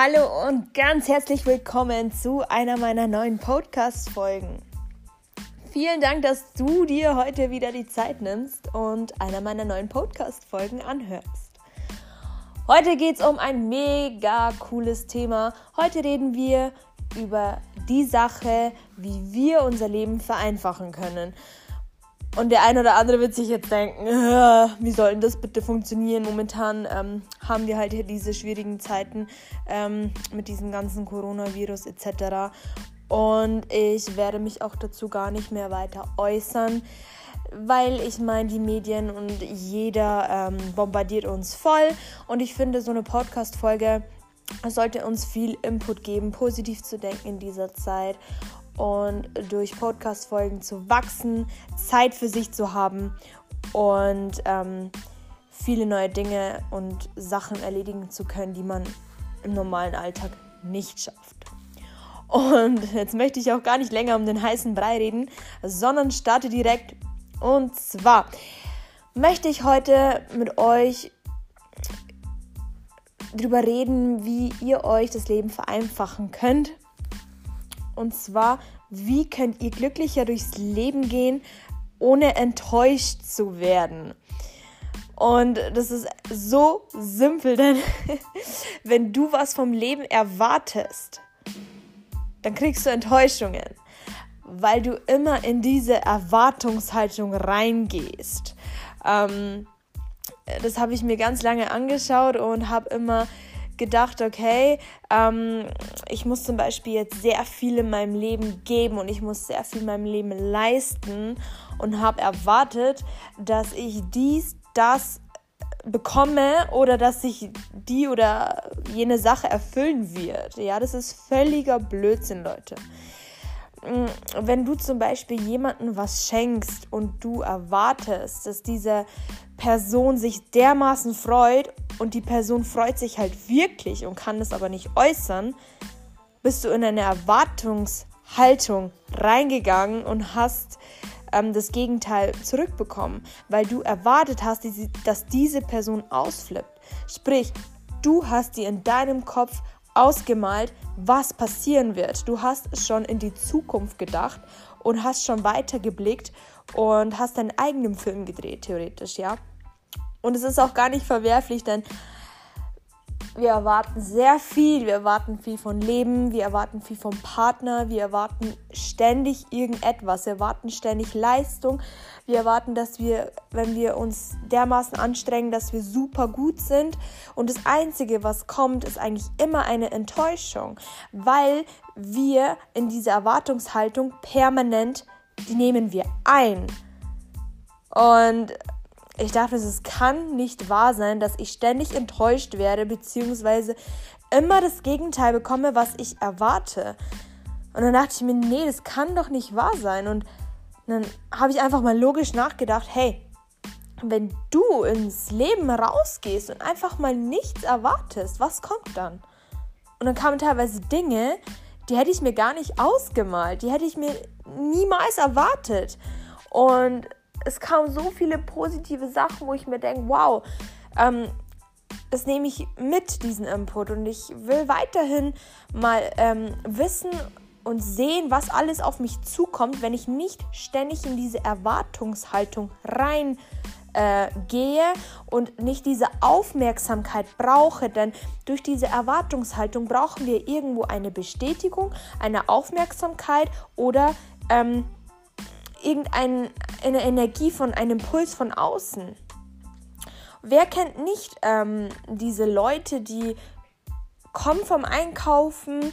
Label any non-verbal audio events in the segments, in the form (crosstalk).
Hallo und ganz herzlich willkommen zu einer meiner neuen Podcast-Folgen. Vielen Dank, dass du dir heute wieder die Zeit nimmst und einer meiner neuen Podcast-Folgen anhörst. Heute geht es um ein mega cooles Thema. Heute reden wir über die Sache, wie wir unser Leben vereinfachen können. Und der eine oder andere wird sich jetzt denken, wie soll denn das bitte funktionieren? Momentan ähm, haben wir halt hier diese schwierigen Zeiten ähm, mit diesem ganzen Coronavirus etc. Und ich werde mich auch dazu gar nicht mehr weiter äußern, weil ich meine, die Medien und jeder ähm, bombardiert uns voll. Und ich finde, so eine Podcast-Folge sollte uns viel Input geben, positiv zu denken in dieser Zeit und durch Podcast-Folgen zu wachsen, Zeit für sich zu haben und ähm, viele neue Dinge und Sachen erledigen zu können, die man im normalen Alltag nicht schafft. Und (laughs) jetzt möchte ich auch gar nicht länger um den heißen Brei reden, sondern starte direkt. Und zwar möchte ich heute mit euch darüber reden, wie ihr euch das Leben vereinfachen könnt und zwar, wie könnt ihr glücklicher durchs Leben gehen, ohne enttäuscht zu werden? Und das ist so simpel, denn (laughs) wenn du was vom Leben erwartest, dann kriegst du Enttäuschungen, weil du immer in diese Erwartungshaltung reingehst. Ähm, das habe ich mir ganz lange angeschaut und habe immer gedacht, okay, ähm, ich muss zum Beispiel jetzt sehr viel in meinem Leben geben und ich muss sehr viel in meinem Leben leisten und habe erwartet, dass ich dies, das bekomme oder dass sich die oder jene Sache erfüllen wird. Ja, das ist völliger Blödsinn, Leute. Mm, wenn du zum Beispiel jemandem was schenkst und du erwartest, dass diese Person sich dermaßen freut und die Person freut sich halt wirklich und kann es aber nicht äußern, bist du in eine Erwartungshaltung reingegangen und hast ähm, das Gegenteil zurückbekommen, weil du erwartet hast, dass diese Person ausflippt. Sprich, du hast dir in deinem Kopf ausgemalt, was passieren wird. Du hast schon in die Zukunft gedacht und hast schon weitergeblickt und hast deinen eigenen Film gedreht, theoretisch, ja. Und es ist auch gar nicht verwerflich, denn wir erwarten sehr viel. Wir erwarten viel von Leben, wir erwarten viel vom Partner, wir erwarten ständig irgendetwas, wir erwarten ständig Leistung. Wir erwarten, dass wir, wenn wir uns dermaßen anstrengen, dass wir super gut sind. Und das Einzige, was kommt, ist eigentlich immer eine Enttäuschung, weil wir in diese Erwartungshaltung permanent, die nehmen wir ein. Und ich dachte, es kann nicht wahr sein, dass ich ständig enttäuscht werde, beziehungsweise immer das Gegenteil bekomme, was ich erwarte. Und dann dachte ich mir, nee, das kann doch nicht wahr sein. Und dann habe ich einfach mal logisch nachgedacht, hey, wenn du ins Leben rausgehst und einfach mal nichts erwartest, was kommt dann? Und dann kamen teilweise Dinge, die hätte ich mir gar nicht ausgemalt, die hätte ich mir niemals erwartet. Und es kamen so viele positive Sachen, wo ich mir denke, wow, ähm, das nehme ich mit, diesen Input. Und ich will weiterhin mal ähm, wissen und sehen, was alles auf mich zukommt, wenn ich nicht ständig in diese Erwartungshaltung rein äh, gehe und nicht diese Aufmerksamkeit brauche, denn durch diese Erwartungshaltung brauchen wir irgendwo eine Bestätigung, eine Aufmerksamkeit oder ähm, irgendeine Energie von einem Impuls von außen. Wer kennt nicht ähm, diese Leute, die kommen vom Einkaufen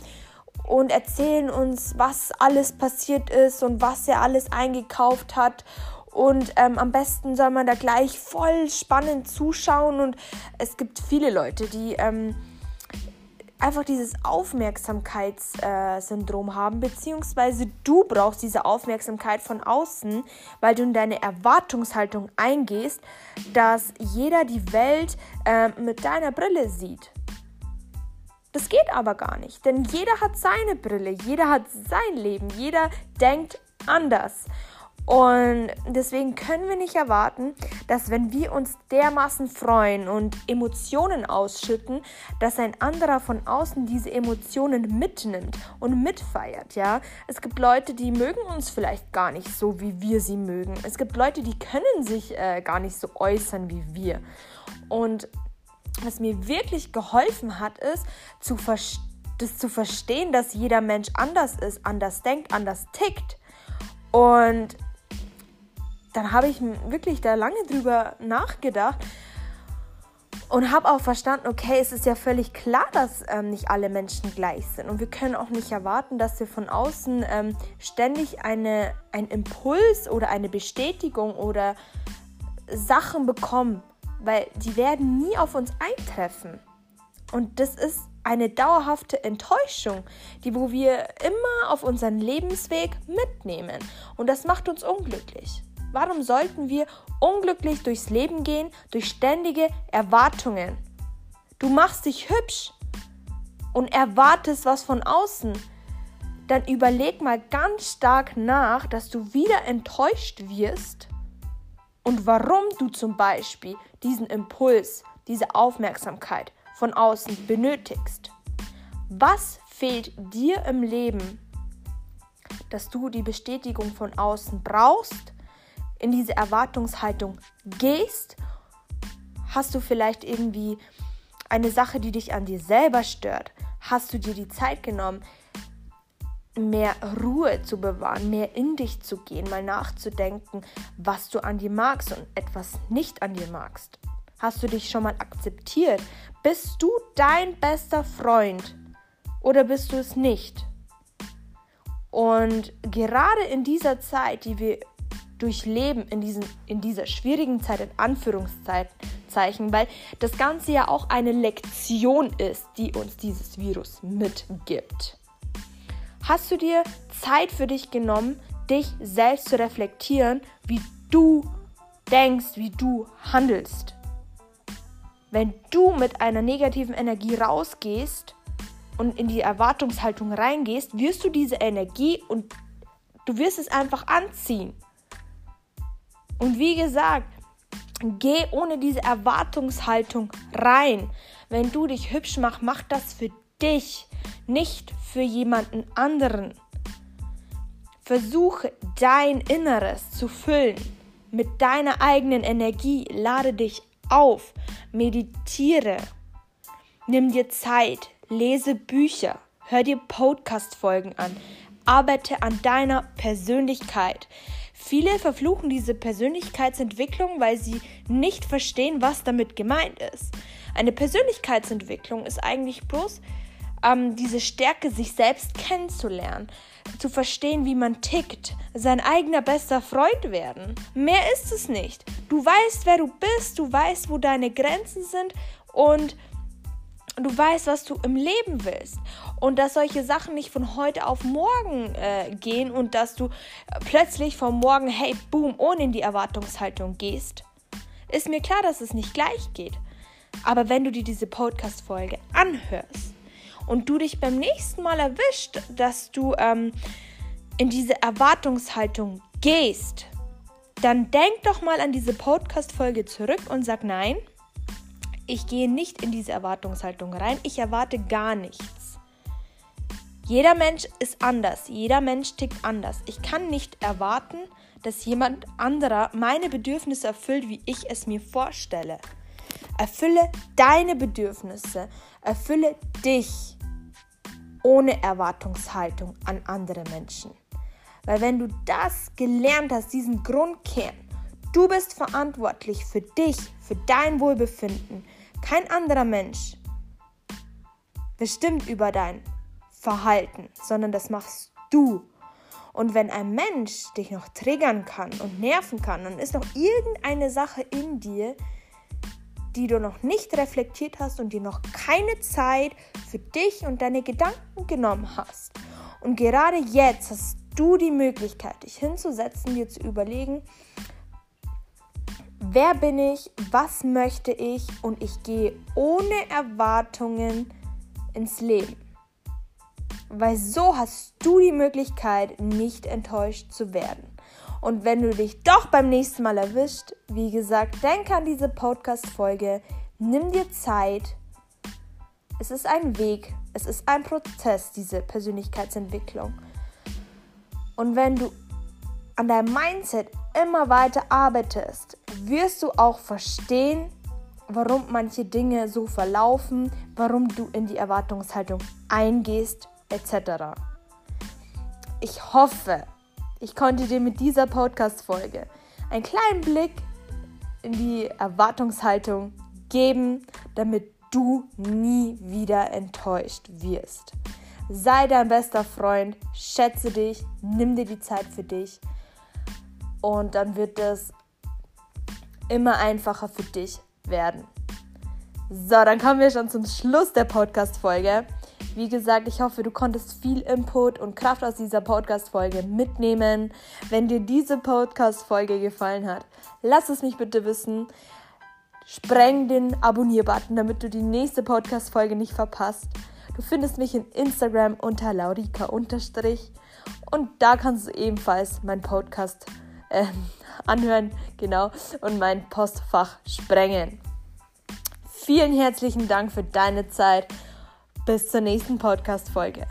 und erzählen uns, was alles passiert ist und was er alles eingekauft hat. Und ähm, am besten soll man da gleich voll spannend zuschauen. Und es gibt viele Leute, die ähm, einfach dieses Aufmerksamkeitssyndrom äh, haben, beziehungsweise du brauchst diese Aufmerksamkeit von außen, weil du in deine Erwartungshaltung eingehst, dass jeder die Welt äh, mit deiner Brille sieht. Das geht aber gar nicht, denn jeder hat seine Brille, jeder hat sein Leben, jeder denkt anders. Und deswegen können wir nicht erwarten, dass wenn wir uns dermaßen freuen und Emotionen ausschütten, dass ein anderer von außen diese Emotionen mitnimmt und mitfeiert, ja? Es gibt Leute, die mögen uns vielleicht gar nicht so, wie wir sie mögen. Es gibt Leute, die können sich äh, gar nicht so äußern wie wir. Und was mir wirklich geholfen hat, ist zu das zu verstehen, dass jeder Mensch anders ist, anders denkt, anders tickt. Und dann habe ich wirklich da lange drüber nachgedacht und habe auch verstanden, okay, es ist ja völlig klar, dass ähm, nicht alle Menschen gleich sind. Und wir können auch nicht erwarten, dass wir von außen ähm, ständig eine, einen Impuls oder eine Bestätigung oder Sachen bekommen, weil die werden nie auf uns eintreffen. Und das ist eine dauerhafte Enttäuschung, die wo wir immer auf unseren Lebensweg mitnehmen. Und das macht uns unglücklich. Warum sollten wir unglücklich durchs Leben gehen durch ständige Erwartungen? Du machst dich hübsch und erwartest was von außen. Dann überleg mal ganz stark nach, dass du wieder enttäuscht wirst und warum du zum Beispiel diesen Impuls, diese Aufmerksamkeit von außen benötigst. Was fehlt dir im Leben, dass du die Bestätigung von außen brauchst in diese Erwartungshaltung gehst, hast du vielleicht irgendwie eine Sache, die dich an dir selber stört. Hast du dir die Zeit genommen, mehr Ruhe zu bewahren, mehr in dich zu gehen, mal nachzudenken, was du an dir magst und etwas nicht an dir magst? Hast du dich schon mal akzeptiert? Bist du dein bester Freund oder bist du es nicht? Und gerade in dieser Zeit, die wir durchleben in, diesen, in dieser schwierigen Zeit, in Anführungszeichen, weil das Ganze ja auch eine Lektion ist, die uns dieses Virus mitgibt. Hast du dir Zeit für dich genommen, dich selbst zu reflektieren, wie du denkst, wie du handelst? Wenn du mit einer negativen Energie rausgehst und in die Erwartungshaltung reingehst, wirst du diese Energie und du wirst es einfach anziehen. Und wie gesagt, geh ohne diese Erwartungshaltung rein. Wenn du dich hübsch machst, mach das für dich, nicht für jemanden anderen. Versuche dein Inneres zu füllen mit deiner eigenen Energie. Lade dich auf, meditiere, nimm dir Zeit, lese Bücher, hör dir Podcast-Folgen an, arbeite an deiner Persönlichkeit. Viele verfluchen diese Persönlichkeitsentwicklung, weil sie nicht verstehen, was damit gemeint ist. Eine Persönlichkeitsentwicklung ist eigentlich bloß ähm, diese Stärke, sich selbst kennenzulernen, zu verstehen, wie man tickt, sein eigener bester Freund werden. Mehr ist es nicht. Du weißt, wer du bist, du weißt, wo deine Grenzen sind und du weißt, was du im Leben willst. Und dass solche Sachen nicht von heute auf morgen äh, gehen und dass du plötzlich vom Morgen, hey, boom, ohne in die Erwartungshaltung gehst, ist mir klar, dass es nicht gleich geht. Aber wenn du dir diese Podcast-Folge anhörst und du dich beim nächsten Mal erwischt, dass du ähm, in diese Erwartungshaltung gehst, dann denk doch mal an diese Podcast-Folge zurück und sag nein ich gehe nicht in diese Erwartungshaltung rein. Ich erwarte gar nichts. Jeder Mensch ist anders. Jeder Mensch tickt anders. Ich kann nicht erwarten, dass jemand anderer meine Bedürfnisse erfüllt, wie ich es mir vorstelle. Erfülle deine Bedürfnisse. Erfülle dich ohne Erwartungshaltung an andere Menschen. Weil wenn du das gelernt hast, diesen Grundkern, du bist verantwortlich für dich, für dein Wohlbefinden, kein anderer Mensch bestimmt über dein Verhalten, sondern das machst du. Und wenn ein Mensch dich noch triggern kann und nerven kann, dann ist noch irgendeine Sache in dir, die du noch nicht reflektiert hast und dir noch keine Zeit für dich und deine Gedanken genommen hast. Und gerade jetzt hast du die Möglichkeit, dich hinzusetzen, dir zu überlegen, wer bin ich, was möchte ich und ich gehe ohne Erwartungen ins Leben. Weil so hast du die Möglichkeit, nicht enttäuscht zu werden. Und wenn du dich doch beim nächsten Mal erwischt, wie gesagt, denk an diese Podcast-Folge, nimm dir Zeit. Es ist ein Weg, es ist ein Prozess, diese Persönlichkeitsentwicklung. Und wenn du an deinem Mindset immer weiter arbeitest, wirst du auch verstehen, warum manche Dinge so verlaufen, warum du in die Erwartungshaltung eingehst, etc. Ich hoffe, ich konnte dir mit dieser Podcast-Folge einen kleinen Blick in die Erwartungshaltung geben, damit du nie wieder enttäuscht wirst. Sei dein bester Freund, schätze dich, nimm dir die Zeit für dich und dann wird es immer einfacher für dich werden. So, dann kommen wir schon zum Schluss der Podcast-Folge. Wie gesagt, ich hoffe, du konntest viel Input und Kraft aus dieser Podcast-Folge mitnehmen. Wenn dir diese Podcast-Folge gefallen hat, lass es mich bitte wissen. Spreng den Abonnier-Button, damit du die nächste Podcast-Folge nicht verpasst. Du findest mich in Instagram unter laurika- und da kannst du ebenfalls meinen Podcast äh, anhören, genau, und mein Postfach sprengen. Vielen herzlichen Dank für deine Zeit. Bis zur nächsten Podcast-Folge.